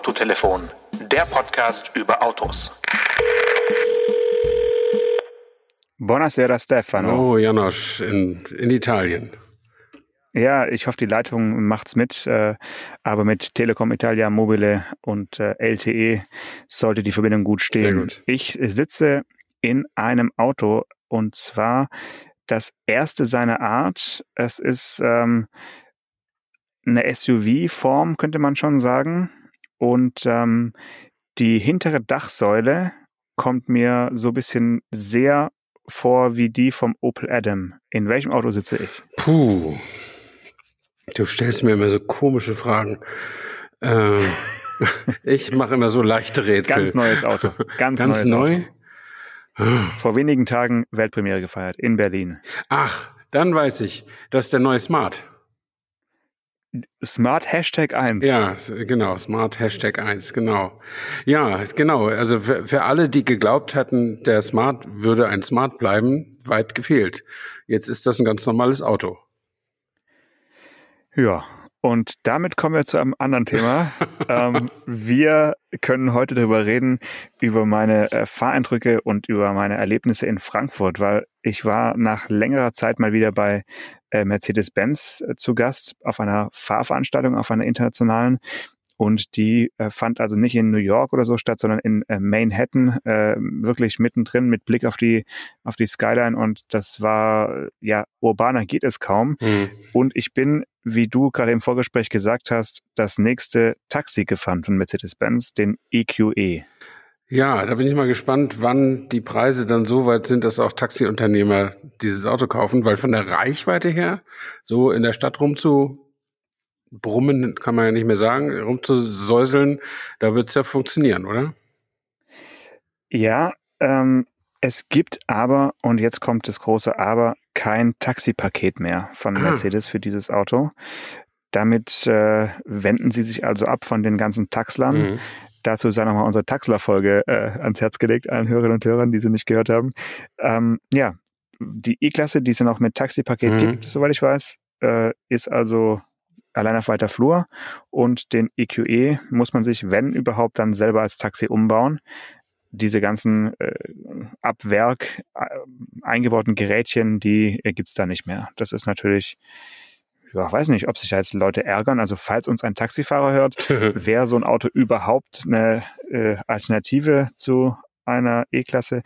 Autotelefon, der Podcast über Autos. Buonasera Stefano. Oh, Janosch, in, in Italien. Ja, ich hoffe, die Leitung macht's mit, äh, aber mit Telekom Italia Mobile und äh, LTE sollte die Verbindung gut stehen. Sehr gut. Ich sitze in einem Auto und zwar das erste seiner Art. Es ist ähm, eine SUV-Form, könnte man schon sagen. Und ähm, die hintere Dachsäule kommt mir so ein bisschen sehr vor wie die vom Opel Adam. In welchem Auto sitze ich? Puh. Du stellst mir immer so komische Fragen. Ähm, ich mache immer so leichte Rätsel. Ganz neues Auto. Ganz, Ganz neues neu? Auto. Vor wenigen Tagen Weltpremiere gefeiert in Berlin. Ach, dann weiß ich. Das ist der neue Smart. Smart Hashtag 1. Ja, genau, Smart Hashtag 1, genau. Ja, genau. Also für, für alle, die geglaubt hatten, der Smart würde ein Smart bleiben, weit gefehlt. Jetzt ist das ein ganz normales Auto. Ja, und damit kommen wir zu einem anderen Thema. ähm, wir können heute darüber reden, über meine äh, Fahreindrücke und über meine Erlebnisse in Frankfurt, weil ich war nach längerer Zeit mal wieder bei äh, Mercedes-Benz äh, zu Gast auf einer Fahrveranstaltung, auf einer internationalen. Und die äh, fand also nicht in New York oder so statt, sondern in äh, Manhattan, äh, wirklich mittendrin mit Blick auf die, auf die Skyline. Und das war, ja, urbaner geht es kaum. Hm. Und ich bin, wie du gerade im Vorgespräch gesagt hast, das nächste Taxi gefahren von Mercedes-Benz, den E EQE. Ja, da bin ich mal gespannt, wann die Preise dann so weit sind, dass auch Taxiunternehmer dieses Auto kaufen, weil von der Reichweite her, so in der Stadt rumzu brummen, kann man ja nicht mehr sagen, rumzusäuseln, da wird's ja funktionieren, oder? Ja, ähm, es gibt aber, und jetzt kommt das große Aber, kein Taxipaket mehr von Ah. Mercedes für dieses Auto. Damit äh, wenden sie sich also ab von den ganzen Taxlern. Mhm. Dazu sei nochmal unsere Taxler-Folge äh, ans Herz gelegt, allen Hörerinnen und Hörern, die sie nicht gehört haben. Ähm, ja, die E-Klasse, die es ja noch mit Taxipaket Mhm. gibt, soweit ich weiß, äh, ist also allein auf weiter Flur. Und den EQE muss man sich, wenn überhaupt, dann selber als Taxi umbauen. Diese ganzen äh, ab Werk äh, eingebauten Gerätchen, die äh, gibt's da nicht mehr. Das ist natürlich, ja, weiß nicht, ob sich da jetzt Leute ärgern. Also falls uns ein Taxifahrer hört, wäre so ein Auto überhaupt eine äh, Alternative zu einer E-Klasse?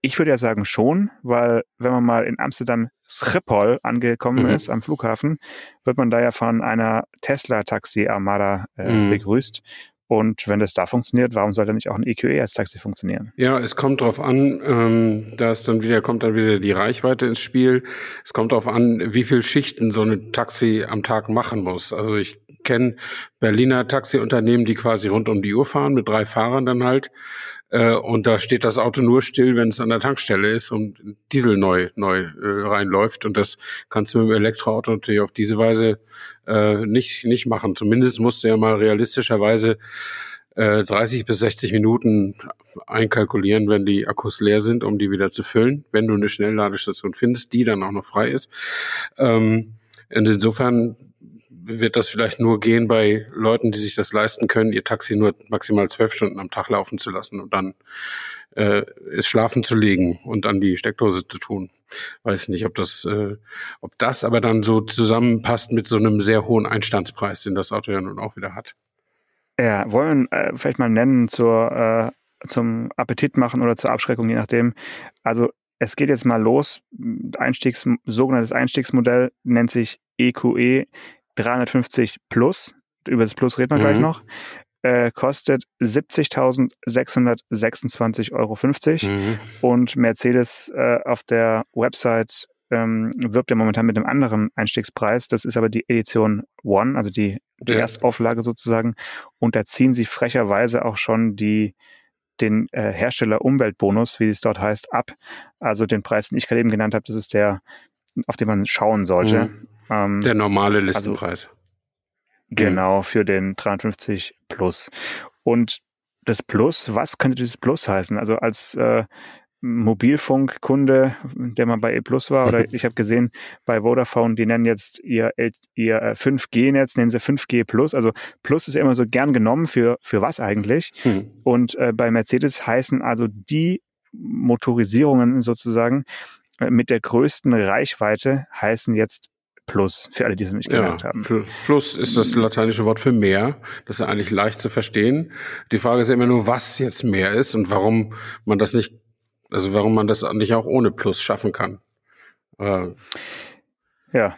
Ich würde ja sagen schon, weil wenn man mal in Amsterdam Schiphol angekommen Mhm. ist am Flughafen, wird man da ja von einer Tesla-Taxi-Armada äh, Mhm. begrüßt. Und wenn das da funktioniert, warum sollte nicht auch ein EQE als Taxi funktionieren? Ja, es kommt drauf an, ähm, da ist dann wieder, kommt dann wieder die Reichweite ins Spiel. Es kommt drauf an, wie viel Schichten so ein Taxi am Tag machen muss. Also ich kenne Berliner Taxiunternehmen, die quasi rund um die Uhr fahren, mit drei Fahrern dann halt. Äh, und da steht das Auto nur still, wenn es an der Tankstelle ist und Diesel neu, neu äh, reinläuft. Und das kannst du mit dem Elektroauto natürlich auf diese Weise äh, nicht, nicht machen. Zumindest musst du ja mal realistischerweise äh, 30 bis 60 Minuten einkalkulieren, wenn die Akkus leer sind, um die wieder zu füllen, wenn du eine Schnellladestation findest, die dann auch noch frei ist. Ähm, insofern wird das vielleicht nur gehen bei Leuten, die sich das leisten können, ihr Taxi nur maximal zwölf Stunden am Tag laufen zu lassen und dann äh, es schlafen zu legen und an die Steckdose zu tun. Weiß nicht, ob das, äh, ob das aber dann so zusammenpasst mit so einem sehr hohen Einstandspreis, den das Auto ja nun auch wieder hat. Ja, wollen äh, vielleicht mal nennen zur, äh, zum Appetit machen oder zur Abschreckung, je nachdem. Also es geht jetzt mal los. Einstiegs, sogenanntes Einstiegsmodell nennt sich EQE 350 Plus. Über das Plus reden wir Mhm. gleich noch. Äh, kostet 70.626,50 Euro. Mhm. Und Mercedes äh, auf der Website ähm, wirbt ja momentan mit einem anderen Einstiegspreis. Das ist aber die Edition One, also die, die Ja. Erstauflage sozusagen. Und da ziehen sie frecherweise auch schon die den äh, Hersteller Umweltbonus, wie es dort heißt, ab. Also den Preis, den ich gerade eben genannt habe, das ist der, auf den man schauen sollte. Mhm. Ähm, Der normale Listenpreis. Genau, für den 350 Plus. Und das Plus, was könnte dieses Plus heißen? Also als äh, Mobilfunkkunde, der mal bei E Plus war, oder ich habe gesehen, bei Vodafone, die nennen jetzt ihr, ihr 5G-Netz, nennen sie 5G Plus. Also Plus ist ja immer so gern genommen für, für was eigentlich. Hm. Und äh, bei Mercedes heißen also die Motorisierungen sozusagen äh, mit der größten Reichweite heißen jetzt Plus, für alle, die es nicht gemerkt ja, haben. Plus ist das lateinische Wort für mehr. Das ist eigentlich leicht zu verstehen. Die Frage ist immer nur, was jetzt mehr ist und warum man das nicht, also warum man das nicht auch ohne Plus schaffen kann. Äh, ja.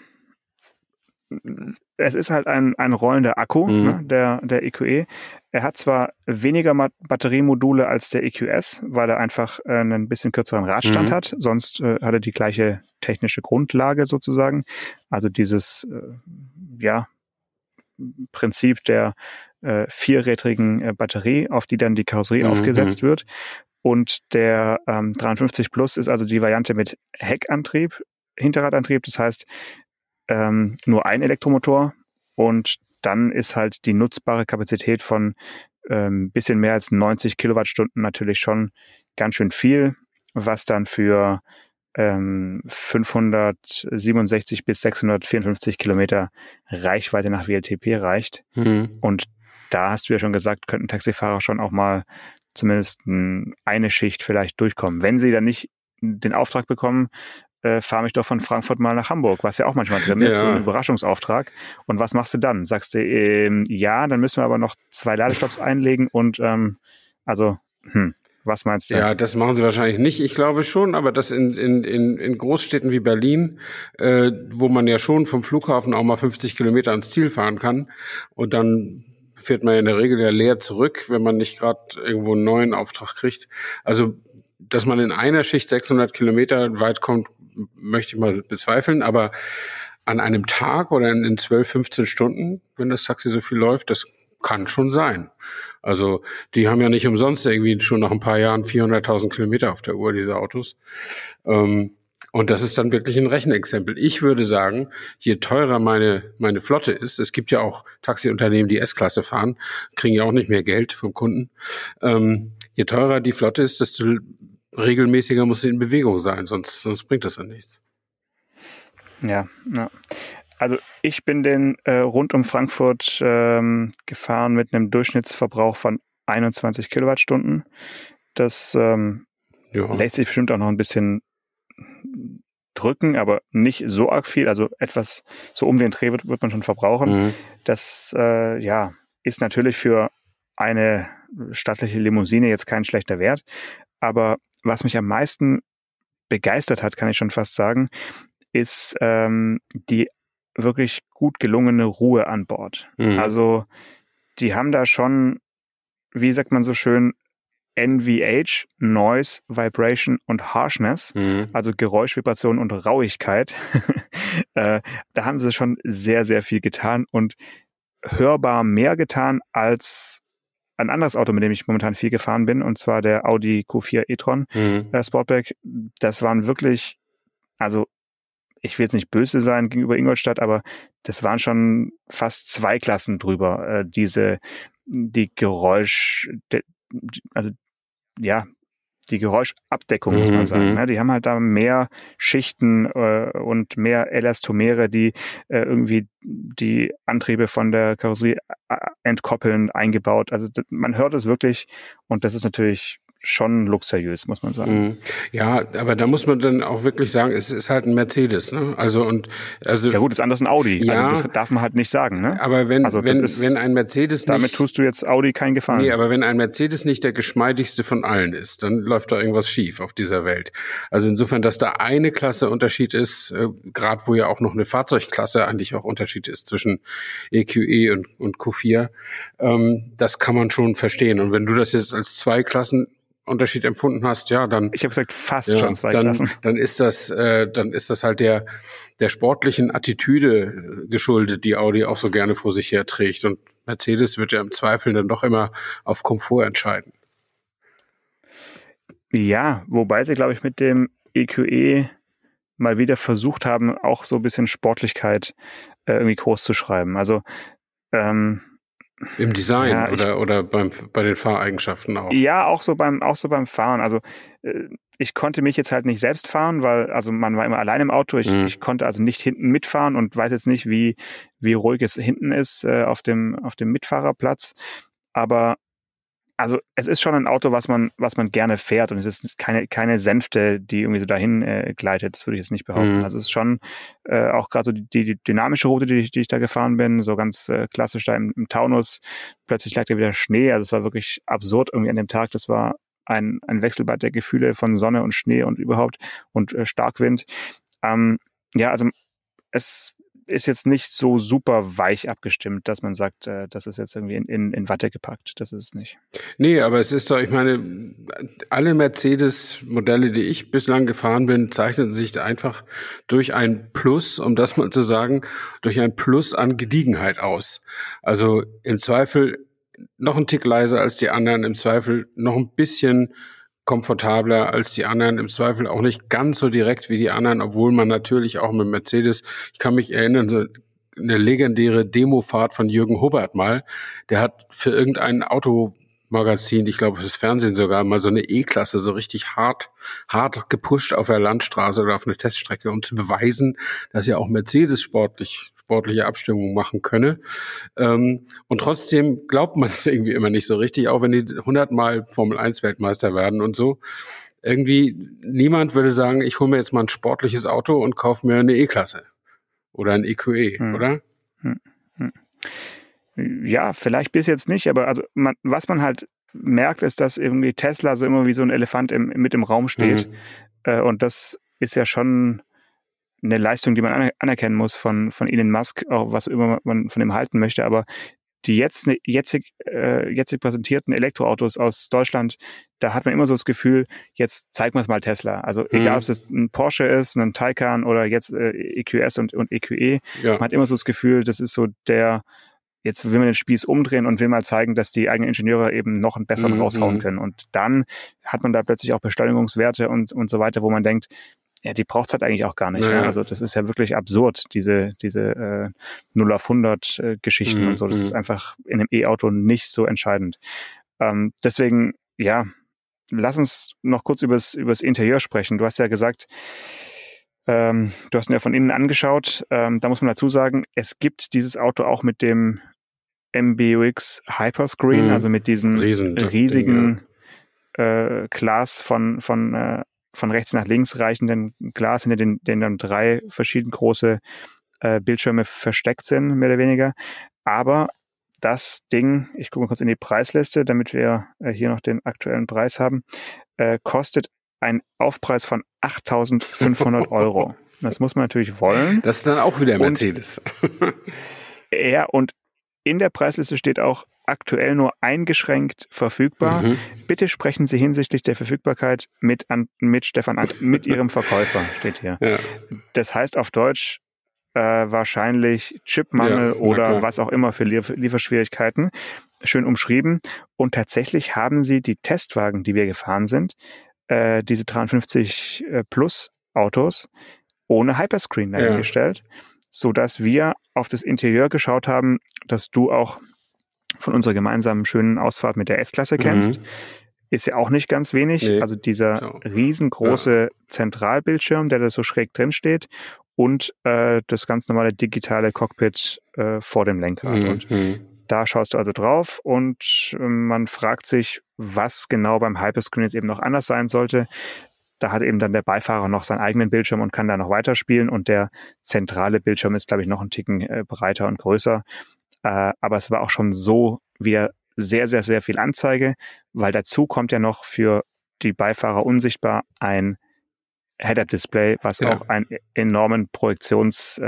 Es ist halt ein, ein rollender Akku, mhm. ne, der, der EQE. Er hat zwar weniger Batteriemodule als der EQS, weil er einfach äh, einen bisschen kürzeren Radstand mhm. hat. Sonst äh, hat er die gleiche technische Grundlage sozusagen. Also dieses, äh, ja, Prinzip der äh, vierrädrigen äh, Batterie, auf die dann die Karosserie mhm. aufgesetzt wird. Und der ähm, 53 Plus ist also die Variante mit Heckantrieb, Hinterradantrieb. Das heißt, ähm, nur ein Elektromotor und dann ist halt die nutzbare Kapazität von ähm, bisschen mehr als 90 Kilowattstunden natürlich schon ganz schön viel, was dann für ähm, 567 bis 654 Kilometer Reichweite nach WLTP reicht. Mhm. Und da hast du ja schon gesagt, könnten Taxifahrer schon auch mal zumindest eine Schicht vielleicht durchkommen. Wenn sie dann nicht den Auftrag bekommen, äh, fahr mich doch von Frankfurt mal nach Hamburg, was ja auch manchmal drin ist, ja. so ein Überraschungsauftrag. Und was machst du dann? Sagst du, ähm, ja, dann müssen wir aber noch zwei Ladestops einlegen und ähm, also, hm, was meinst du? Ja, das machen sie wahrscheinlich nicht. Ich glaube schon, aber das in, in, in, in Großstädten wie Berlin, äh, wo man ja schon vom Flughafen auch mal 50 Kilometer ans Ziel fahren kann und dann fährt man in der Regel ja leer zurück, wenn man nicht gerade irgendwo einen neuen Auftrag kriegt. Also, dass man in einer Schicht 600 Kilometer weit kommt, möchte ich mal bezweifeln, aber an einem Tag oder in, 12, 15 Stunden, wenn das Taxi so viel läuft, das kann schon sein. Also die haben ja nicht umsonst irgendwie schon nach ein paar Jahren 400.000 Kilometer auf der Uhr, diese Autos. Ähm, und das ist dann wirklich ein Rechenexempel. Ich würde sagen, je teurer meine, meine Flotte ist, es gibt ja auch Taxiunternehmen, die S-Klasse fahren, kriegen ja auch nicht mehr Geld vom Kunden. Ähm, je teurer die Flotte ist, desto regelmäßiger muss sie in Bewegung sein, sonst, sonst bringt das ja nichts. Ja, ja. Also ich bin den äh, rund um Frankfurt ähm, gefahren mit einem Durchschnittsverbrauch von 21 Kilowattstunden. Das ähm, ja. lässt sich bestimmt auch noch ein bisschen drücken, aber nicht so arg viel. Also etwas so um den Dreh wird, wird man schon verbrauchen. Mhm. Das äh, ja ist natürlich für eine stattliche Limousine jetzt kein schlechter Wert, aber was mich am meisten begeistert hat, kann ich schon fast sagen, ist ähm, die wirklich gut gelungene Ruhe an Bord. Mhm. Also die haben da schon, wie sagt man so schön, NVH, Noise, Vibration und Harshness, mhm. also Geräusch, Vibration und Rauigkeit. äh, da haben sie schon sehr, sehr viel getan und hörbar mehr getan als ein anderes Auto, mit dem ich momentan viel gefahren bin, und zwar der Audi Q4 e-tron mhm. äh, Sportback. Das waren wirklich, also ich will jetzt nicht böse sein gegenüber Ingolstadt, aber das waren schon fast zwei Klassen drüber. Äh, diese, die Geräusch, de, also ja, die Geräuschabdeckung, muss man sagen. Mhm. Ne? Die haben halt da mehr Schichten äh, und mehr Elastomere, die äh, irgendwie die Antriebe von der Karosserie äh, entkoppeln, eingebaut. Also man hört es wirklich und das ist natürlich schon luxuriös, muss man sagen. Mhm. Ja, aber da muss man dann auch wirklich sagen, es ist halt ein Mercedes, ne? Also und also ja gut, ist anders ein Audi. Also ja, also das darf man halt nicht sagen, ne? Aber wenn also wenn ist, wenn ein Mercedes damit nicht, tust du jetzt Audi keinen Gefallen. Nee, aber wenn ein Mercedes nicht der geschmeidigste von allen ist, dann läuft da irgendwas schief auf dieser Welt. Also insofern, dass da eine Klasse Unterschied ist, äh, gerade wo ja auch noch eine Fahrzeugklasse eigentlich auch Unterschied ist zwischen EQE e und, und Q4, ähm, das kann man schon verstehen. Und wenn du das jetzt als zwei Klassen Unterschied empfunden hast, ja, dann. Ich habe gesagt, fast ja, schon zwei dann, Klassen. Dann ist das, äh, dann ist das halt der der sportlichen Attitüde geschuldet, die Audi auch so gerne vor sich her trägt. Und Mercedes wird ja im Zweifel dann doch immer auf Komfort entscheiden. Ja, wobei sie, glaube ich, mit dem EQE e mal wieder versucht haben, auch so ein bisschen Sportlichkeit äh, irgendwie groß zu schreiben. Also ähm, Im Design ja, ich, oder, oder beim, bei den Fahreigenschaften auch? Ja, auch so beim, auch so beim Fahren. Also äh, ich konnte mich jetzt halt nicht selbst fahren, weil also man war immer allein im Auto. Ich, mhm. ich konnte also nicht hinten mitfahren und weiß jetzt nicht, wie, wie ruhig es hinten ist äh, auf, dem, auf dem Mitfahrerplatz. Aber also es ist schon ein Auto, was man, was man gerne fährt und es ist keine, keine Sänfte, die irgendwie so dahin äh, gleitet. Das würde ich jetzt nicht behaupten. Mhm. Also es ist schon äh, auch gerade so die, die, dynamische Route, die ich, die ich da gefahren bin, so ganz äh, klassisch da im, im Taunus. Plötzlich lag da wieder Schnee. Also es war wirklich absurd irgendwie an dem Tag. Das war ein, ein Wechselbad der Gefühle von Sonne und Schnee und überhaupt und äh, Starkwind. Ähm, ja, also es ist jetzt nicht so super weich abgestimmt, dass man sagt, äh, das ist jetzt irgendwie in, in, in Watte gepackt. Das ist es nicht. Nee, aber es ist doch, ich meine, alle Mercedes-Modelle, die ich bislang gefahren bin, zeichnen sich einfach durch ein Plus, um das mal zu sagen, durch ein Plus an Gediegenheit aus. Also im Zweifel noch ein Tick leiser als die anderen, im Zweifel noch ein bisschen komfortabler als die anderen, im Zweifel auch nicht ganz so direkt wie die anderen, obwohl man natürlich auch mit Mercedes, ich kann mich erinnern, so eine legendäre Demofahrt von Jürgen Hubbard mal, der hat für irgendein Automagazin, ich glaube fürs Fernsehen sogar, mal so eine E-Klasse so richtig hart, hart gepusht auf der Landstraße oder auf eine Teststrecke, um zu beweisen, dass ja auch Mercedes sportlich sportliche Abstimmung machen könne. Ähm, und trotzdem glaubt man es irgendwie immer nicht so richtig, auch wenn die hundertmal Formel 1 Weltmeister werden und so. Irgendwie niemand würde sagen, ich hole mir jetzt mal ein sportliches Auto und kaufe mir eine E-Klasse oder ein EQE, hm. oder? Hm. Hm. Ja, vielleicht bis jetzt nicht, aber also man, was man halt merkt, ist, dass irgendwie Tesla so immer wie so ein Elefant im, mit im Raum steht. Mhm. Äh, und das ist ja schon eine Leistung, die man anerkennen muss von, von Elon Musk, auch was immer man von ihm halten möchte, aber die jetzt, jetzig, äh, jetzig präsentierten Elektroautos aus Deutschland, da hat man immer so das Gefühl, jetzt zeigen wir es mal Tesla. Also mhm. egal, ob es ein Porsche ist, ein Taycan oder jetzt äh, EQS und, und EQE, e, ja. man hat immer so das Gefühl, das ist so der, jetzt will man den Spieß umdrehen und will mal zeigen, dass die eigenen Ingenieure eben noch einen besseren mhm. raushauen mhm. können. Und dann hat man da plötzlich auch Beschleunigungswerte und, und so weiter, wo man denkt, ja, die braucht's halt eigentlich auch gar nicht. Naja. Ja. Also das ist ja wirklich absurd, diese, diese äh, 0 auf 100 äh, Geschichten mhm. und so. Das ist mhm. einfach in einem E-Auto nicht so entscheidend. Ähm, deswegen, ja, lass uns noch kurz übers, übers Interieur sprechen. Du hast ja gesagt, ähm, du hast ihn ja von innen angeschaut. Ähm, da muss man dazu sagen, es gibt dieses Auto auch mit dem MBUX Hyperscreen, mhm. also mit diesem Riesen riesigen ja. äh, Glas von, von äh, von rechts nach links reichenden Glas, hinter den, denen dann drei verschieden große äh, Bildschirme versteckt sind, mehr oder weniger. Aber das Ding, ich gucke mal kurz in die Preisliste, damit wir äh, hier noch den aktuellen Preis haben, äh, kostet einen Aufpreis von 8.500 Euro. Das muss man natürlich wollen. Das ist dann auch wieder Mercedes. ja, und in der Preisliste steht auch aktuell nur eingeschränkt verfügbar. Mhm. Bitte sprechen Sie hinsichtlich der Verfügbarkeit mit, an, mit Stefan, an, mit Ihrem Verkäufer, steht hier. Ja. Das heißt auf Deutsch äh, wahrscheinlich Chipmangel ja, oder was auch immer für Liefer Lieferschwierigkeiten. Schön umschrieben. Und tatsächlich haben Sie die Testwagen, die wir gefahren sind, äh, diese 53 äh, Plus Autos ohne Hyperscreen dahingestellt, ja. so dass wir auf das Interieur geschaut haben, dass du auch von unserer gemeinsamen schönen Ausfahrt mit der S-Klasse mhm. kennst. Mhm. Ist ja auch nicht ganz wenig. Nee. Also dieser so. riesengroße ja. Zentralbildschirm, der da so schräg drin steht und äh, das ganz normale digitale Cockpit äh, vor dem Lenkrad. Mhm. Und da schaust du also drauf und äh, man fragt sich, was genau beim Hyperscreen jetzt eben noch anders sein sollte. Da hat eben dann der Beifahrer noch seinen eigenen Bildschirm und kann da noch weiterspielen und der zentrale Bildschirm ist, glaube ich, noch einen Ticken äh, breiter und größer. Äh, aber es war auch schon so wieder sehr, sehr, sehr viel Anzeige, weil dazu kommt ja noch für die Beifahrer unsichtbar ein Head-Up-Display, was ja. auch einen enormen Projektions,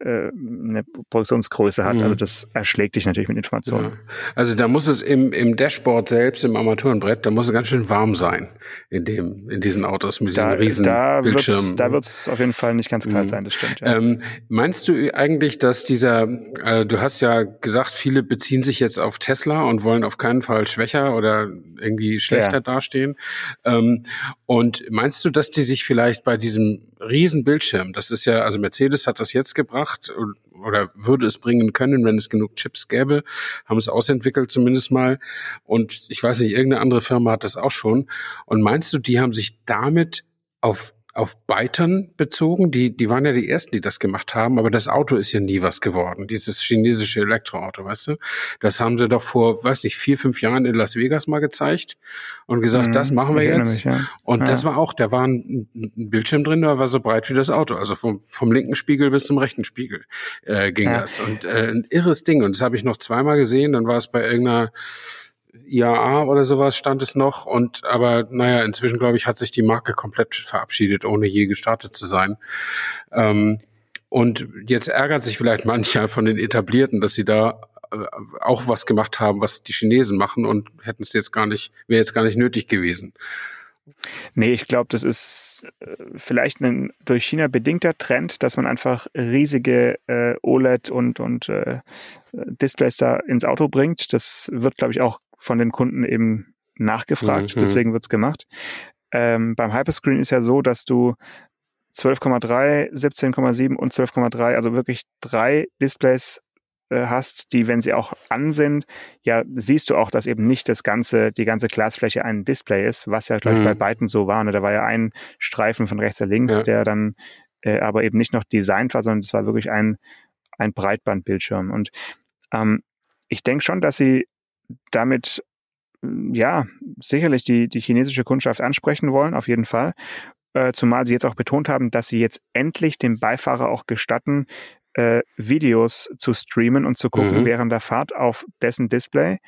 äh, eine Produktionsgröße hat. Mhm. Also das erschlägt dich natürlich mit Informationen. Ja. Also da muss es im, im Dashboard selbst, im Armaturenbrett, da muss es ganz schön warm sein in dem, in diesen Autos mit diesen da, riesen da Bildschirmen. Wird's, da wird es auf jeden Fall nicht ganz kalt mhm. sein, das stimmt. Ja. Ähm, meinst du eigentlich, dass dieser, äh, du hast ja gesagt, viele beziehen sich jetzt auf Tesla und wollen auf keinen Fall schwächer oder irgendwie schlechter ja. dastehen. Ähm, und meinst du, dass die sich vielleicht bei diesem riesen Bildschirm, das ist ja, also Mercedes hat das jetzt gebracht, oder würde es bringen können, wenn es genug Chips gäbe, haben es ausentwickelt zumindest mal. Und ich weiß nicht, irgendeine andere Firma hat das auch schon. Und meinst du, die haben sich damit auf auf Byton bezogen. Die, die waren ja die ersten, die das gemacht haben, aber das Auto ist ja nie was geworden. Dieses chinesische Elektroauto, weißt du? Das haben sie doch vor, weiß nicht, vier, fünf Jahren in Las Vegas mal gezeigt und gesagt, mhm, das machen wir jetzt. Mich, ja. Und ja. das war auch, da war ein, ein, Bildschirm drin, der war so breit wie das Auto. Also vom, vom linken Spiegel bis zum rechten Spiegel äh, ging ja. das. Und äh, ein irres Ding. Und das habe ich noch zweimal gesehen. Dann war es bei irgendeiner IAA oder sowas stand es noch. Und aber naja, inzwischen glaube ich, hat sich die Marke komplett verabschiedet, ohne je gestartet zu sein. Ähm, und jetzt ärgert sich vielleicht mancher von den Etablierten, dass sie da äh, auch was gemacht haben, was die Chinesen machen und hätten es jetzt gar nicht, wäre jetzt gar nicht nötig gewesen. Nee, ich glaube, das ist äh, vielleicht ein durch China bedingter Trend, dass man einfach riesige äh, OLED und, und äh, Displays da ins Auto bringt. Das wird, glaube ich, auch von den Kunden eben nachgefragt. Mhm. Deswegen wird's gemacht. Ähm, beim Hyperscreen ist ja so, dass du 12,3, 17,7 und 12,3, also wirklich drei Displays äh, hast, die, wenn sie auch an sind, ja, siehst du auch, dass eben nicht das ganze, die ganze Glasfläche ein Display ist, was ja, glaube ich, bei mhm. beiden so war. Ne? Da war ja ein Streifen von rechts nach links, ja. der dann äh, aber eben nicht noch designt war, sondern es war wirklich ein, ein Breitbandbildschirm. Und ähm, ich denke schon, dass sie damit ja sicherlich die, die chinesische Kundschaft ansprechen wollen, auf jeden Fall. Äh, zumal sie jetzt auch betont haben, dass sie jetzt endlich dem Beifahrer auch gestatten, äh, Videos zu streamen und zu gucken mhm. während der Fahrt auf dessen Display.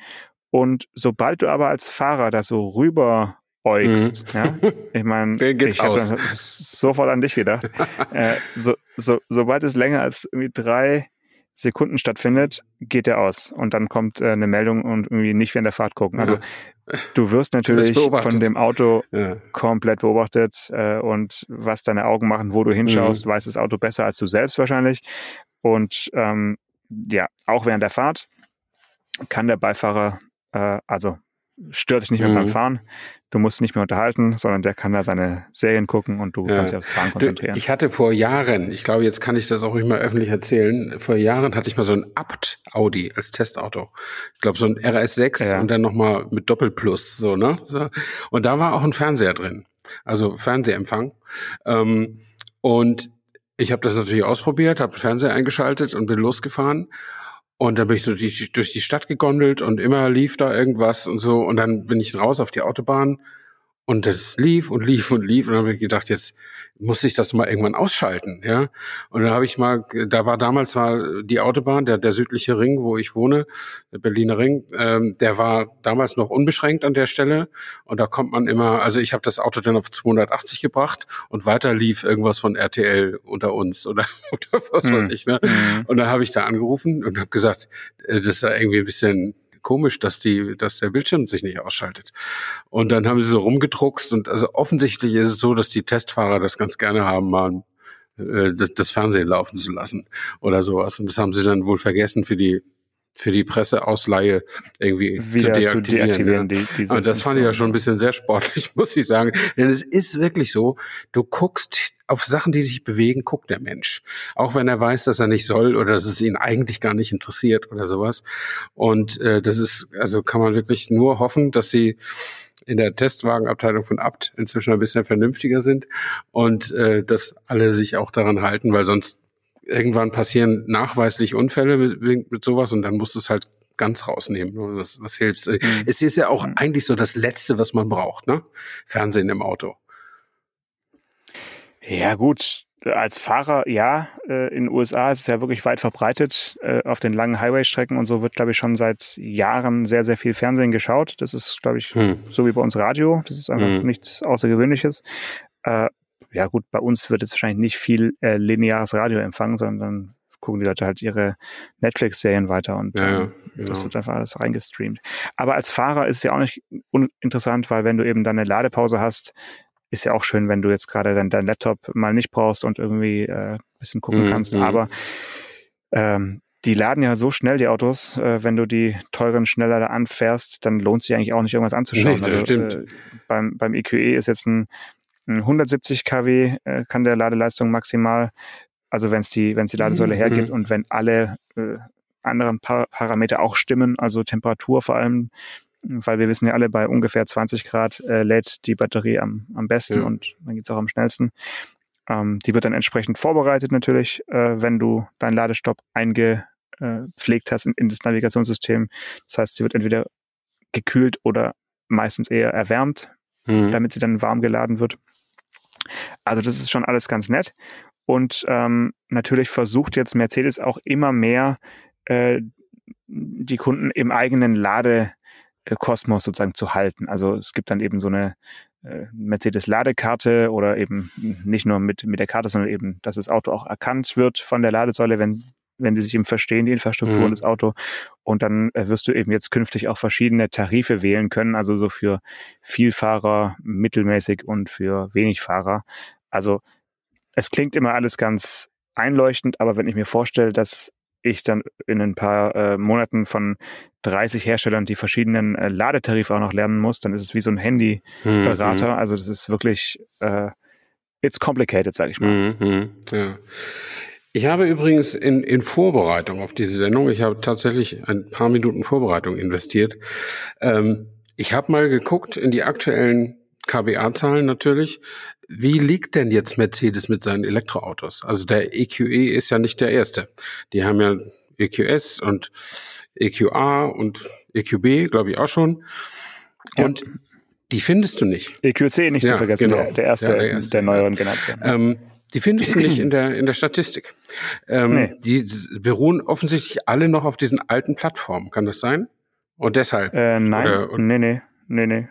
Und sobald du aber als Fahrer da so rüber äugst, mhm. ja, ich meine, ich habe sofort an dich gedacht. äh, so, so, sobald es länger als irgendwie drei Sekunden stattfindet, geht er aus und dann kommt äh, eine Meldung und irgendwie nicht während der Fahrt gucken. Also du wirst natürlich von dem Auto ja. komplett beobachtet äh, und was deine Augen machen, wo du hinschaust, mhm. weiß das Auto besser als du selbst wahrscheinlich. Und ähm, ja, auch während der Fahrt kann der Beifahrer, äh, also stört dich nicht mehr mhm. beim Fahren. Du musst nicht mehr unterhalten, sondern der kann da seine Serien gucken und du ja. kannst dich aufs Fahren konzentrieren. Ich hatte vor Jahren, ich glaube, jetzt kann ich das auch nicht mal öffentlich erzählen, vor Jahren hatte ich mal so ein Abt Audi als Testauto. Ich glaube, so ein RS6 ja. und dann nochmal mit Doppelplus, so, ne? Und da war auch ein Fernseher drin. Also Fernsehempfang. Ähm, und ich habe das natürlich ausprobiert, habe Fernseher eingeschaltet und bin losgefahren. Und dann bin ich so die, durch die Stadt gegondelt und immer lief da irgendwas und so. Und dann bin ich raus auf die Autobahn und das lief und lief und lief. Und dann habe ich gedacht, jetzt muss ich das mal irgendwann ausschalten, ja. Und dann habe ich mal, da war damals mal die Autobahn, der, der südliche Ring, wo ich wohne, der Berliner Ring, ähm, der war damals noch unbeschränkt an der Stelle. Und da kommt man immer, also ich habe das Auto dann auf 280 gebracht und weiter lief irgendwas von RTL unter uns oder, oder was hm. weiß ich, ne. Hm. Und dann habe ich da angerufen und habe gesagt, äh, das ist ja irgendwie ein bisschen komisch, dass die, dass der Bildschirm sich nicht ausschaltet. Und dann haben sie so rumgedruckst und also offensichtlich ist es so, dass die Testfahrer das ganz gerne haben, mal äh, das Fernsehen laufen zu lassen oder sowas. Und das haben sie dann wohl vergessen für die für die Presseausleihe irgendwie Wieder zu deaktivieren. Zu deaktivieren ja. die, Und das fand ich ja schon ein bisschen sehr sportlich, muss ich sagen. Denn es ist wirklich so, du guckst auf Sachen, die sich bewegen, guckt der Mensch. Auch wenn er weiß, dass er nicht soll oder dass es ihn eigentlich gar nicht interessiert oder sowas. Und äh, das ist, also kann man wirklich nur hoffen, dass sie in der Testwagenabteilung von Abt inzwischen ein bisschen vernünftiger sind und äh, dass alle sich auch daran halten, weil sonst irgendwann passieren nachweislich Unfälle mit, mit sowas und dann musst du es halt ganz rausnehmen. Was, was hilft? Mhm. Es ist ja auch mhm. eigentlich so das Letzte, was man braucht, ne? Fernsehen im Auto. Ja, gut. Als Fahrer, ja, äh, in den USA ist es ja wirklich weit verbreitet. Äh, auf den langen Highway-Strecken und so wird, glaube ich, schon seit Jahren sehr, sehr viel Fernsehen geschaut. Das ist, glaube ich, hm. so wie bei uns Radio. Das ist einfach hm. nichts Außergewöhnliches. Ja gut, bei uns wird jetzt wahrscheinlich nicht viel äh, lineares Radio empfangen, sondern gucken die Leute halt ihre Netflix-Serien weiter und ja, ähm, ja. das wird einfach alles reingestreamt. Aber als Fahrer ist es ja auch nicht uninteressant, weil wenn du eben dann eine Ladepause hast, ist ja auch schön, wenn du jetzt gerade dein, dein Laptop mal nicht brauchst und irgendwie äh, bisschen gucken mhm. kannst. Aber ähm, die laden ja so schnell, die Autos. Äh, wenn du die teuren schneller da anfährst, dann lohnt sich eigentlich auch nicht, irgendwas anzuschauen. Nee, also, äh, beim, beim EQE ist jetzt ein 170 kW äh, kann der Ladeleistung maximal. Also wenn es die, wenn es die Ladesäule Mhm. hergibt und wenn alle äh, anderen pa Parameter auch stimmen, also Temperatur vor allem, weil wir wissen ja alle, bei ungefähr 20 Grad äh, lädt die Batterie am, am besten Ja. und dann geht's auch am schnellsten. Ähm, die wird dann entsprechend vorbereitet natürlich, äh, wenn du deinen Ladestopp eingepflegt hast in, in das Navigationssystem. Das heißt, sie wird entweder gekühlt oder meistens eher erwärmt, Mhm. damit sie dann warm geladen wird. Also das ist schon alles ganz nett. Und ähm, natürlich versucht jetzt Mercedes auch immer mehr äh, die Kunden im eigenen Ladekosmos sozusagen zu halten. Also es gibt dann eben so eine äh, Mercedes-Ladekarte oder eben nicht nur mit, mit der Karte, sondern eben, dass das Auto auch erkannt wird von der Ladesäule, wenn, wenn die sich eben verstehen, die Infrastruktur Mhm. und das Auto. Und dann äh, wirst du eben jetzt künftig auch verschiedene Tarife wählen können, also so für Vielfahrer, mittelmäßig und für wenig Fahrer. Also es klingt immer alles ganz einleuchtend, aber wenn ich mir vorstelle, dass ich dann in ein paar äh, Monaten von 30 Herstellern die verschiedenen äh, Ladetarife auch noch lernen muss, dann ist es wie so ein Handyberater. Mhm. Also das ist wirklich, äh, it's complicated, sage ich mal. Mhm, mhm, ja. Ich habe übrigens in, in Vorbereitung auf diese Sendung, ich habe tatsächlich ein paar Minuten Vorbereitung investiert. Ähm, ich habe mal geguckt in die aktuellen KBA-Zahlen natürlich. Wie liegt denn jetzt Mercedes mit seinen Elektroautos? Also der EQE ist ja nicht der erste. Die haben ja EQS und EQA und EQB, glaube ich auch schon. Ja. Und die findest du nicht. EQC nicht Ja, zu vergessen, genau. der, der, erste, Ja, der, der erste, neueren Generation. Ähm, die findest du nicht in der, in der Statistik. Ähm, Nee. Die beruhen offensichtlich alle noch auf diesen alten Plattformen. Kann das sein? Und deshalb. Äh, nein, Oder- oder- nee, nee, nee, nee.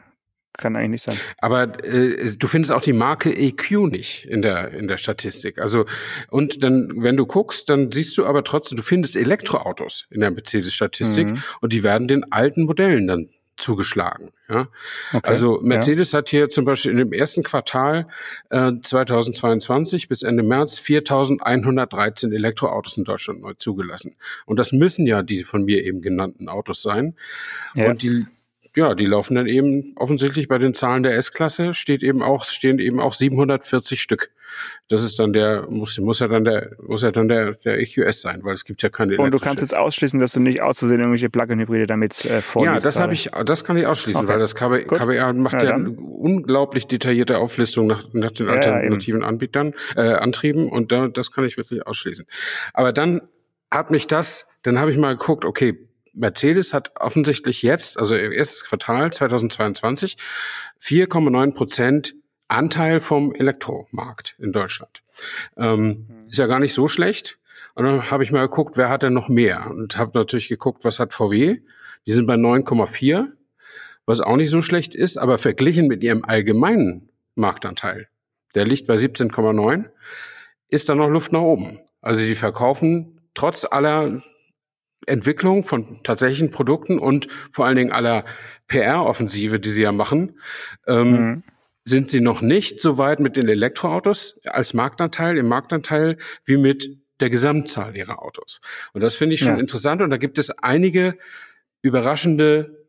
Kann eigentlich nicht sein. Aber äh, du findest auch die Marke EQ nicht in der in der Statistik. Also und dann, wenn du guckst, dann siehst du aber trotzdem, du findest Elektroautos in der Mercedes-Statistik Mhm. und die werden den alten Modellen dann zugeschlagen. Ja? Okay. Also Mercedes hat hier zum Beispiel in dem ersten Quartal äh, 2022 bis Ende März 4.113 Elektroautos in Deutschland neu zugelassen. Und das müssen ja diese von mir eben genannten Autos sein. Ja. Und die ja, die laufen dann eben offensichtlich bei den Zahlen der S-Klasse steht eben auch stehen eben auch 740 Stück. Das ist dann der muss muss ja dann der muss ja dann der der EQS sein, weil es gibt ja keine Und du kannst jetzt ausschließen, dass du nicht auszusehen irgendwelche Plug-in-Hybride damit äh, vorliest. Ja, das habe ich, das kann ich ausschließen, Okay. weil das KB, Gut. KBA macht Ja, ja, unglaublich detaillierte Auflistung nach, nach den Ja, ja, alternativen Anbietern, äh, Antrieben und da, das kann ich wirklich ausschließen. Aber dann hat mich das, dann habe ich mal geguckt, okay, Mercedes hat offensichtlich jetzt, also im erstes Quartal 2022, 4,9 Prozent Anteil vom Elektromarkt in Deutschland. Ähm, ist ja gar nicht so schlecht. Und dann habe ich mal geguckt, wer hat denn noch mehr? Und habe natürlich geguckt, was hat VW? Die sind bei 9,4, was auch nicht so schlecht ist, aber verglichen mit ihrem allgemeinen Marktanteil, der liegt bei 17,9, ist da noch Luft nach oben. Also die verkaufen trotz aller Entwicklung von tatsächlichen Produkten und vor allen Dingen aller PR-Offensive, die sie ja machen, ähm, Mhm. Sind sie noch nicht so weit mit den Elektroautos als Marktanteil, im Marktanteil, wie mit der Gesamtzahl ihrer Autos. Und das finde ich schon Ja. interessant. Und da gibt es einige überraschende,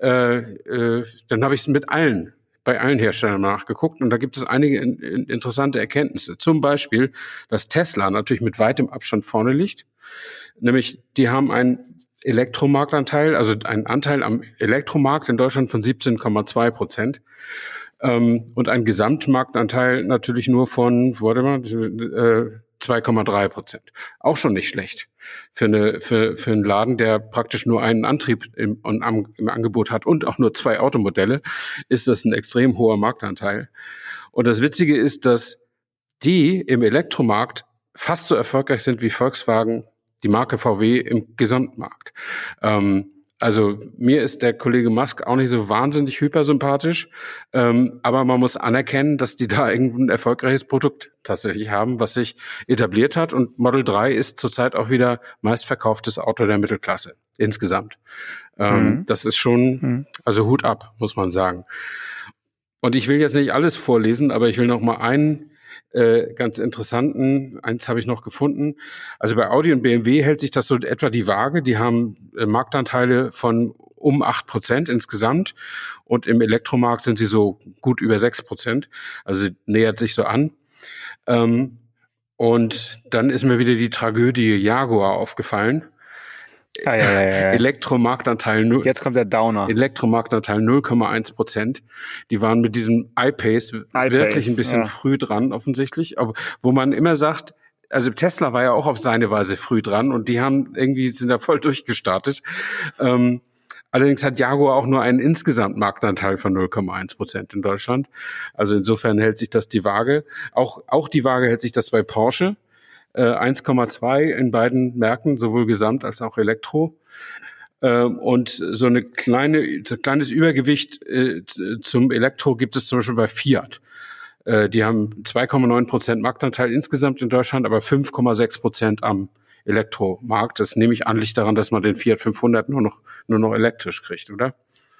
äh, äh, dann habe ich es mit allen, bei allen Herstellern nachgeguckt und da gibt es einige in, in, interessante Erkenntnisse. Zum Beispiel, dass Tesla natürlich mit weitem Abstand vorne liegt. Nämlich, die haben einen Elektromarktanteil, also einen Anteil am Elektromarkt in Deutschland von 17,2 Prozent ähm, und einen Gesamtmarktanteil natürlich nur von, warte mal, äh, 2,3 Prozent. Auch schon nicht schlecht für, eine, für, für einen Laden, der praktisch nur einen Antrieb im, im, im Angebot hat und auch nur zwei Automodelle, ist das ein extrem hoher Marktanteil. Und das Witzige ist, dass die im Elektromarkt fast so erfolgreich sind wie Volkswagen, die Marke VW im Gesamtmarkt. Ähm, also mir ist der Kollege Musk auch nicht so wahnsinnig hypersympathisch, ähm, aber man muss anerkennen, dass die da irgendein erfolgreiches Produkt tatsächlich haben, was sich etabliert hat. Und Model 3 ist zurzeit auch wieder meistverkauftes Auto der Mittelklasse insgesamt. Ähm, Mhm. Das ist schon, Mhm. also Hut ab, muss man sagen. Und ich will jetzt nicht alles vorlesen, aber ich will noch mal einen äh, ganz interessanten, eins habe ich noch gefunden. Also bei Audi und BMW hält sich das so etwa die Waage. Die haben äh, Marktanteile von um acht Prozent insgesamt und im Elektromarkt sind sie so gut über sechs Prozent. Also nähert sich so an. Ähm, Und dann ist mir wieder die Tragödie Jaguar aufgefallen. Ah, ja, ja, ja. Elektromarktanteil null. Jetzt kommt der Downer. Elektromarktanteil 0,1 Prozent. Die waren mit diesem iPace, iPace, wirklich ein bisschen ja. früh dran, offensichtlich. Aber wo man immer sagt, also Tesla war ja auch auf seine Weise früh dran und die haben irgendwie sind da voll durchgestartet. Ähm, allerdings hat Jaguar auch nur einen insgesamt Marktanteil von 0,1 Prozent in Deutschland. Also insofern hält sich das die Waage. Auch auch die Waage hält sich das bei Porsche. Äh, 1,2 in beiden Märkten, sowohl Gesamt als auch Elektro. Ähm, und so eine kleine, ein kleines Übergewicht äh, zum Elektro gibt es zum Beispiel bei Fiat. Äh, die haben 2,9 Prozent Marktanteil insgesamt in Deutschland, aber 5,6 Prozent am Elektromarkt. Das nehme ich an, liegt daran, dass man den Fiat 500 nur noch, nur noch elektrisch kriegt, oder?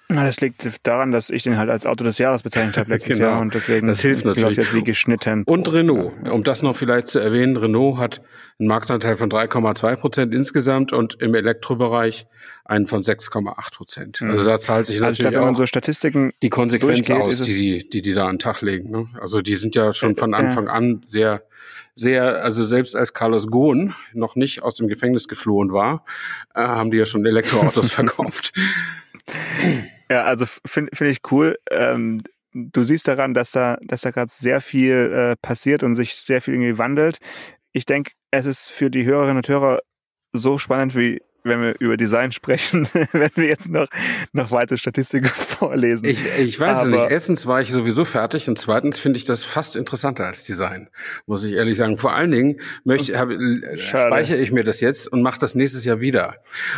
Na, das liegt daran, dass ich den halt als Auto des Jahres bezeichnet habe letztes Genau. Jahr und deswegen Das hilft läuft natürlich. jetzt wie geschnitten. Und Renault. Um das noch vielleicht zu erwähnen, Renault hat einen Marktanteil von 3,2 Prozent insgesamt und im Elektrobereich einen von 6,8 Prozent. Also da zahlt sich also ich natürlich wenn man auch so Statistiken die Konsequenz aus, die, die die da an den Tag legen. Ne? Also die sind ja schon von Äh, Anfang an sehr, sehr, also selbst als Carlos Ghosn noch nicht aus dem Gefängnis geflohen war, äh, haben die ja schon Elektroautos verkauft. Ja, also finde find ich cool. Ähm, du siehst daran, dass da, dass da gerade sehr viel äh, passiert und sich sehr viel irgendwie wandelt. Ich denke, es ist für die Hörerinnen und Hörer so spannend, wie wenn wir über Design sprechen, wenn wir jetzt noch, noch weitere Statistiken vorlesen. Ich, ich weiß es Aber- nicht. Erstens war ich sowieso fertig und zweitens finde ich das fast interessanter als Design, muss ich ehrlich sagen. Vor allen Dingen möchte, hab, äh, speichere ich mir das jetzt und mache das nächstes Jahr wieder.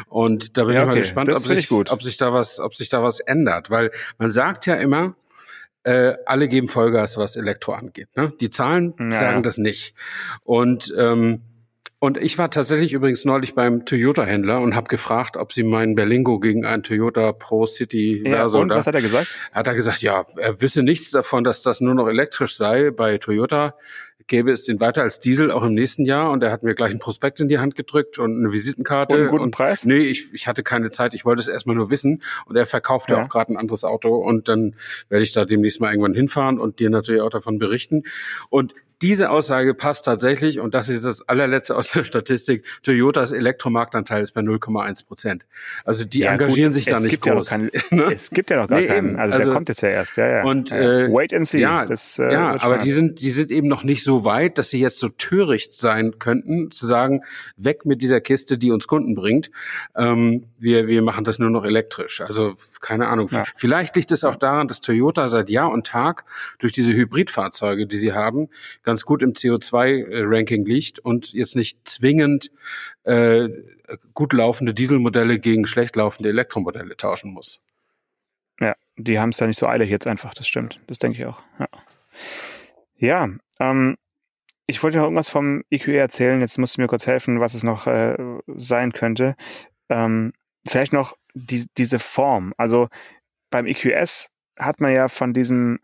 Und da bin Ja, ich mal okay. gespannt, Das ob sich, ob sich da was, ob sich da was ändert, weil man sagt ja immer, äh, alle geben Vollgas, was Elektro angeht. Ne? Die Zahlen Ja. sagen das nicht. Und ähm, und ich war tatsächlich übrigens neulich beim Toyota-Händler und habe gefragt, ob sie meinen Berlingo gegen einen Toyota Pro City ja, Verso und was hat er gesagt? hat er gesagt, ja, er wisse nichts davon, dass das nur noch elektrisch sei. Bei Toyota gäbe es den weiter als Diesel auch im nächsten Jahr. Und er hat mir gleich ein Prospekt in die Hand gedrückt und eine Visitenkarte. Und einen guten Preis? Nee, ich, ich hatte keine Zeit. Ich wollte es erstmal nur wissen. Und er verkauft ja, Ja. auch gerade ein anderes Auto. Und dann werde ich da demnächst mal irgendwann hinfahren und dir natürlich auch davon berichten. Und diese Aussage passt tatsächlich, und das ist das allerletzte aus der Statistik, Toyotas Elektromarktanteil ist bei 0,1 Prozent. Also die Ja, engagieren gut, sich da nicht gibt ja groß. keinen- Ne? Es gibt ja noch gar Nee, keinen. Also, Also- der kommt jetzt ja erst. Ja, ja. Und, äh, Wait and see. Ja, das, äh, ja aber die sind, die sind eben noch nicht so weit, dass sie jetzt so töricht sein könnten, zu sagen, weg mit dieser Kiste, die uns Kunden bringt. Ähm, wir, wir machen das nur noch elektrisch. Also keine Ahnung. Ja. Vielleicht liegt es auch daran, dass Toyota seit Jahr und Tag durch diese Hybridfahrzeuge, die sie haben, ganz gut im CO2-Ranking liegt und jetzt nicht zwingend äh, gut laufende Dieselmodelle gegen schlecht laufende Elektromodelle tauschen muss. Ja, die haben es da nicht so eilig jetzt einfach, das stimmt. Das denke ich auch. Ja, ja ähm, ich wollte noch irgendwas vom EQE erzählen. Jetzt musst du mir kurz helfen, was es noch äh, sein könnte. Ähm, vielleicht noch die, diese Form. Also beim EQS hat man ja von diesem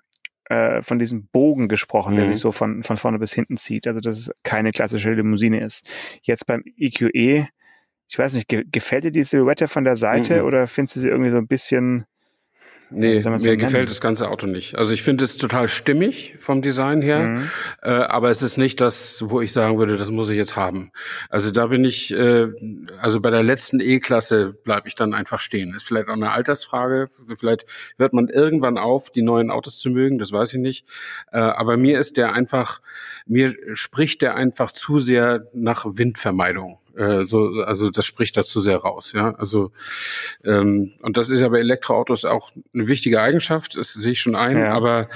äh, von diesem Bogen gesprochen, der Mhm. sich so von, von vorne bis hinten zieht. Also dass es keine klassische Limousine ist. Jetzt beim EQE, ich weiß nicht, ge gefällt dir die Silhouette von der Seite Mhm. oder findest du sie irgendwie so ein bisschen Nee, mir denn gefällt nennen? das ganze Auto nicht. Also ich finde es total stimmig vom Design her, Mhm. äh, aber es ist nicht das, wo ich sagen würde, das muss ich jetzt haben. Also da bin ich, äh, also bei der letzten E-Klasse bleibe ich dann einfach stehen. Ist vielleicht auch eine Altersfrage. Vielleicht hört man irgendwann auf, die neuen Autos zu mögen, das weiß ich nicht. Äh, aber mir ist der einfach, mir spricht der einfach zu sehr nach Windvermeidung. Äh, so, also das spricht da zu sehr raus, ja. Also ähm, und das ist ja bei Elektroautos auch eine wichtige Eigenschaft, das sehe ich schon ein, Ja. aber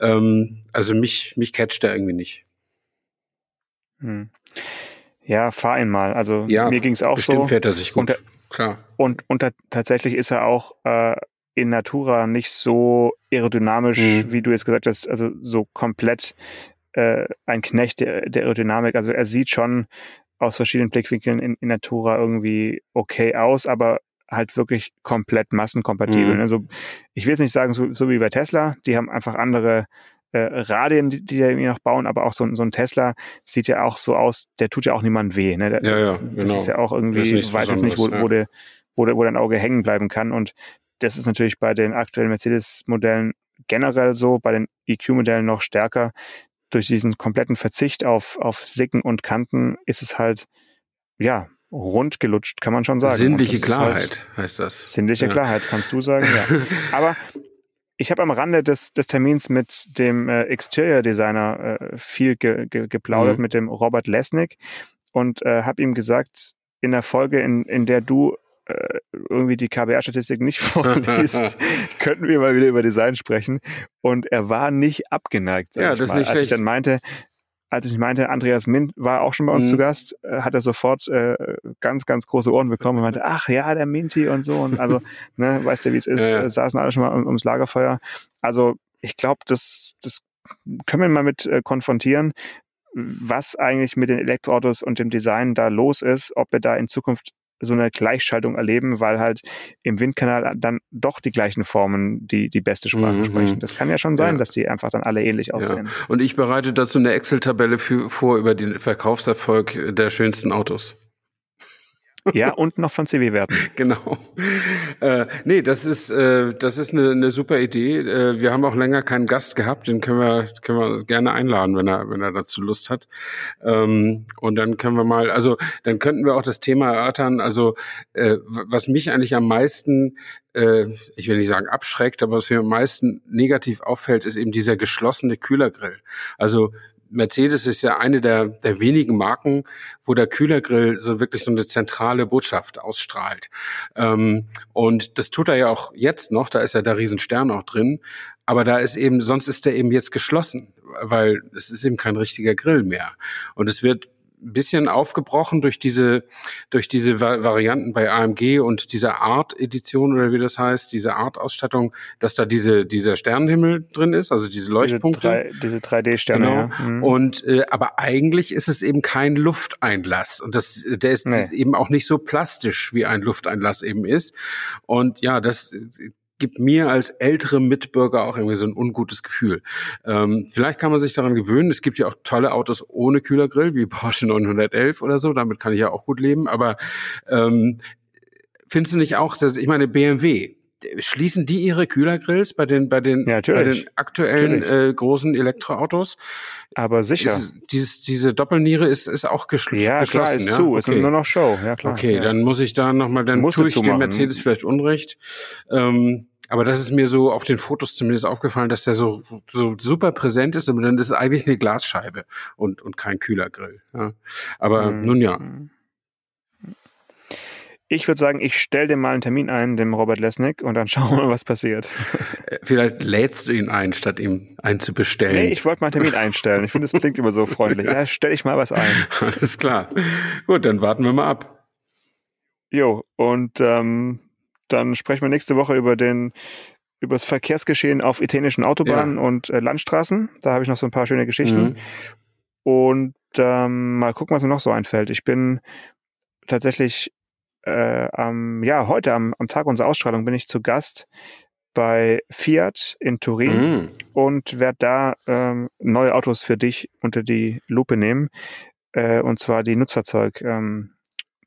ähm, also mich, mich catcht der irgendwie nicht. Hm. Ja, fahr ihn mal. Also Ja, mir ging es auch Bestimmt so. fährt er sich gut. Und Klar. Und, und ta- tatsächlich ist er auch äh, in Natura nicht so aerodynamisch, Mhm. wie du jetzt gesagt hast, also so komplett äh, ein Knecht der, der Aerodynamik. Also er sieht schon aus verschiedenen Blickwinkeln in, in Natura irgendwie okay aus, aber halt wirklich komplett massenkompatibel. Mhm. Also ich will jetzt nicht sagen, so, so wie bei Tesla, die haben einfach andere äh, Radien, die, die da irgendwie noch bauen, aber auch so, ein- so ein Tesla sieht ja auch so aus, der tut ja auch niemandem weh. Ne? Der, Ja, ja, das genau. ist ja auch Das irgendwie, ich weiß jetzt nicht, wo, wo, der, wo, der, wo dein Auge hängen bleiben kann. Und das ist natürlich bei den aktuellen Mercedes-Modellen generell so, bei den EQ-Modellen noch stärker. Durch diesen kompletten Verzicht auf, auf Sicken und Kanten ist es halt, ja, rund gelutscht, kann man schon sagen. Sinnliche Klarheit halt heißt das. Sinnliche ja. Klarheit, kannst du sagen, ja. Aber ich habe am Rande des, des Termins mit dem äh, Exterior Designer äh, viel ge, ge, geplaudert, mhm. mit dem Robert Lesnick und äh, habe ihm gesagt, in der Folge, in, in der du irgendwie die KBR-Statistik nicht vorliest, könnten wir mal wieder über Design sprechen. Und er war nicht abgeneigt. Ja, das ist nicht Als ich dann meinte, als ich meinte, Andreas Mint war auch schon bei uns mhm. zu Gast, äh, hat er sofort äh, ganz, ganz große Ohren bekommen und meinte, ach ja, der Minty und so. Und also, ne, weißt du, wie es ist, ja, ja. saßen alle schon mal um, ums Lagerfeuer. Also ich glaube, das, das können wir mal mit äh, konfrontieren, was eigentlich mit den Elektroautos und dem Design da los ist, ob wir da in Zukunft so eine Gleichschaltung erleben, weil halt im Windkanal dann doch die gleichen Formen die, die beste Sprache mhm. sprechen. Das kann ja schon sein, ja. dass die einfach dann alle ähnlich aussehen. Ja. Und ich bereite dazu eine Excel-Tabelle vor über den Verkaufserfolg der schönsten Autos. Ja, und noch von CW-Werten. Genau. Äh, nee, das ist, äh, das ist eine, eine super Idee. Äh, wir haben auch länger keinen Gast gehabt, den können wir, können wir gerne einladen, wenn er, wenn er dazu Lust hat. Ähm, und dann können wir mal, also dann könnten wir auch das Thema erörtern, also äh, was mich eigentlich am meisten äh, ich will nicht sagen abschreckt, aber was mir am meisten negativ auffällt, ist eben dieser geschlossene Kühlergrill. Also Mercedes ist ja eine der, der wenigen Marken, wo der Kühlergrill so wirklich so eine zentrale Botschaft ausstrahlt. Ähm, und das tut er ja auch jetzt noch, da ist ja der Riesenstern auch drin. Aber da ist eben, sonst ist der eben jetzt geschlossen, weil es ist eben kein richtiger Grill mehr. Und es wird ein bisschen aufgebrochen durch diese, durch diese Varianten bei AMG und dieser Art-Edition oder wie das heißt, diese Art-Ausstattung, dass da diese, dieser Sternenhimmel drin ist, also diese Leuchtpunkte. Diese, 3D-Sterne, genau. ja. Mhm. Und, äh, aber eigentlich ist es eben kein Lufteinlass und das, der ist nee. eben auch nicht so plastisch, wie ein Lufteinlass eben ist. Und ja, das gibt mir als ältere Mitbürger auch irgendwie so ein ungutes Gefühl. Ähm, vielleicht kann man sich daran gewöhnen. Es gibt ja auch tolle Autos ohne Kühlergrill, wie Porsche 911 oder so. Damit kann ich ja auch gut leben. Aber ähm, findest du nicht auch, dass ich meine BMW schließen die ihre Kühlergrills bei den bei den, ja, bei den aktuellen äh, großen Elektroautos? Aber sicher. Ist, dieses, diese Doppelniere ist, ist auch geschl ja, geschlossen. Klar, ist ja, zu, okay. ist nur noch Show. Ja, klar. Okay, ja. dann muss ich da nochmal, dann Musst tue ich dem Mercedes vielleicht Unrecht. Ähm, aber das ist mir so auf den Fotos zumindest aufgefallen, dass der so, so super präsent ist, aber dann ist es eigentlich eine Glasscheibe und, und kein Kühlergrill. Ja. Aber mhm. nun ja. Ich würde sagen, ich stelle dem mal einen Termin ein, dem Robert Lesnick, und dann schauen wir mal, was passiert. Äh, vielleicht lädst du ihn ein, statt ihm einen zu bestellen. Nee, ich wollte mal einen Termin einstellen. Ich finde, das klingt immer so freundlich. Ja, stelle ich mal was ein. Alles klar. Gut, dann warten wir mal ab. Jo, und ähm, dann sprechen wir nächste Woche über den über das Verkehrsgeschehen auf italienischen Autobahnen ja. und äh, Landstraßen. Da habe ich noch so ein paar schöne Geschichten. Mhm. Und ähm, mal gucken, was mir noch so einfällt. Ich bin tatsächlich äh, am, ja, heute am, am Tag unserer Ausstrahlung bin ich zu Gast bei Fiat in Turin mm. und werde da ähm, neue Autos für dich unter die Lupe nehmen. Äh, und zwar die Nutzfahrzeug, ähm,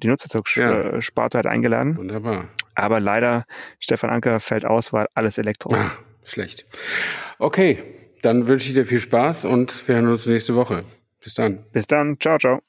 die Nutzfahrzeugsparte ja. hat eingeladen. Wunderbar. Aber leider, Stefan Anker fällt aus, weil alles Elektro. Ah, schlecht. Okay, dann wünsche ich dir viel Spaß und wir hören uns nächste Woche. Bis dann. Bis dann. Ciao, ciao.